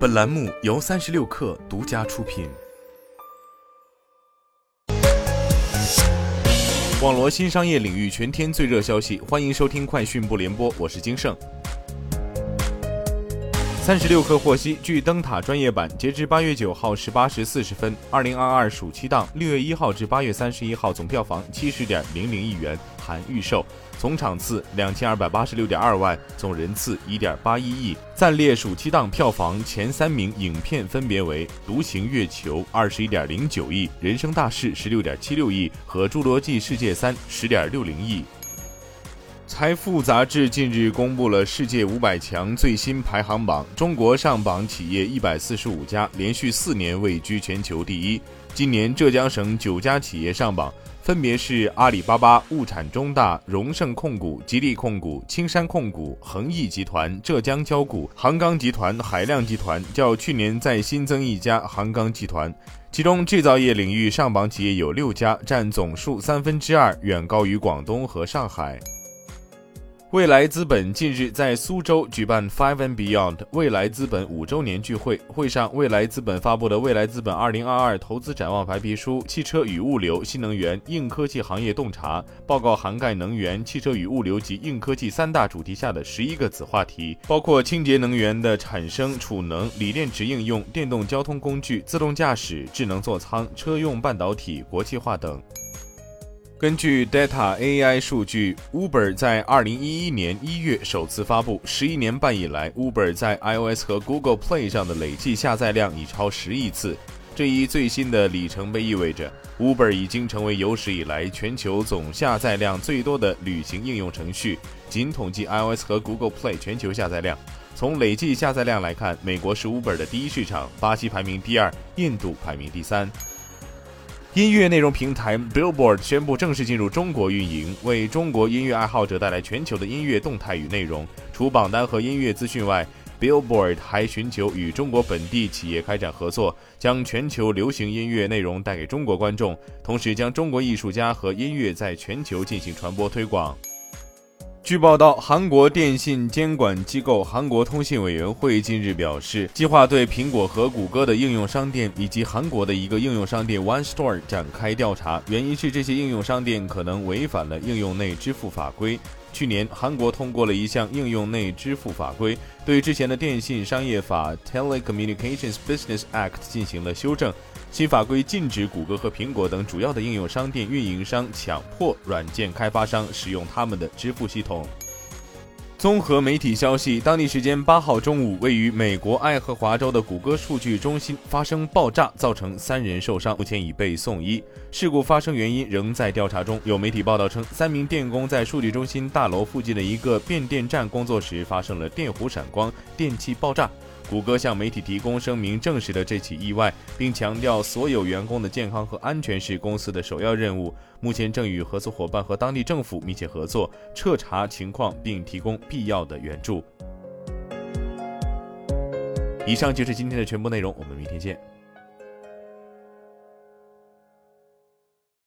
本栏目由三十六氪独家出品。网罗新商业领域全天最热消息，欢迎收听快讯不联播，我是金盛。三十六氪获悉，据灯塔专业版，截至八月九号十八时四十分，二零二二暑期档六月一号至八月三十一号总票房七十点零零亿元（含预售），总场次两千二百八十六点二万，总人次一点八一亿。暂列暑期档票房前三名影片分别为《独行月球》二十一点零九亿，《人生大事》十六点七六亿和《侏罗纪世界三》十点六零亿。财富杂志近日公布了世界五百强最新排行榜，中国上榜企业一百四十五家，连续四年位居全球第一。今年浙江省九家企业上榜，分别是阿里巴巴、物产中大、荣盛控股、吉利控股、青山控股、恒益集团、浙江交股、杭钢集团、海亮集团，较去年再新增一家杭钢集团。其中制造业领域上榜企业有六家，占总数三分之二，远高于广东和上海。未来资本近日在苏州举办 Five and Beyond 未来资本五周年聚会。会上，未来资本发布的《未来资本二零二二投资展望白皮书》，汽车与物流、新能源、硬科技行业洞察报告涵盖能源、汽车与物流及硬科技三大主题下的十一个子话题，包括清洁能源的产生、储能、锂电池应用、电动交通工具、自动驾驶、智能座舱、车用半导体、国际化等。根据 Data AI 数据，Uber 在二零一一年一月首次发布，十一年半以来，Uber 在 iOS 和 Google Play 上的累计下载量已超十亿次。这一最新的里程碑意味着，Uber 已经成为有史以来全球总下载量最多的旅行应用程序。仅统计 iOS 和 Google Play 全球下载量，从累计下载量来看，美国是 Uber 的第一市场，巴西排名第二，印度排名第三。音乐内容平台 Billboard 宣布正式进入中国运营，为中国音乐爱好者带来全球的音乐动态与内容。除榜单和音乐资讯外，Billboard 还寻求与中国本地企业开展合作，将全球流行音乐内容带给中国观众，同时将中国艺术家和音乐在全球进行传播推广。据报道，韩国电信监管机构韩国通信委员会近日表示，计划对苹果和谷歌的应用商店以及韩国的一个应用商店 One Store 展开调查，原因是这些应用商店可能违反了应用内支付法规。去年，韩国通过了一项应用内支付法规，对之前的电信商业法 Telecommunications Business Act 进行了修正。新法规禁止谷歌和苹果等主要的应用商店运营商强迫软件开发商使用他们的支付系统。综合媒体消息，当地时间八号中午，位于美国爱荷华州的谷歌数据中心发生爆炸，造成三人受伤，目前已被送医。事故发生原因仍在调查中。有媒体报道称，三名电工在数据中心大楼附近的一个变电站工作时，发生了电弧闪光，电器爆炸。谷歌向媒体提供声明，证实了这起意外，并强调所有员工的健康和安全是公司的首要任务。目前正与合作伙伴和当地政府密切合作，彻查情况并提供必要的援助。以上就是今天的全部内容，我们明天见。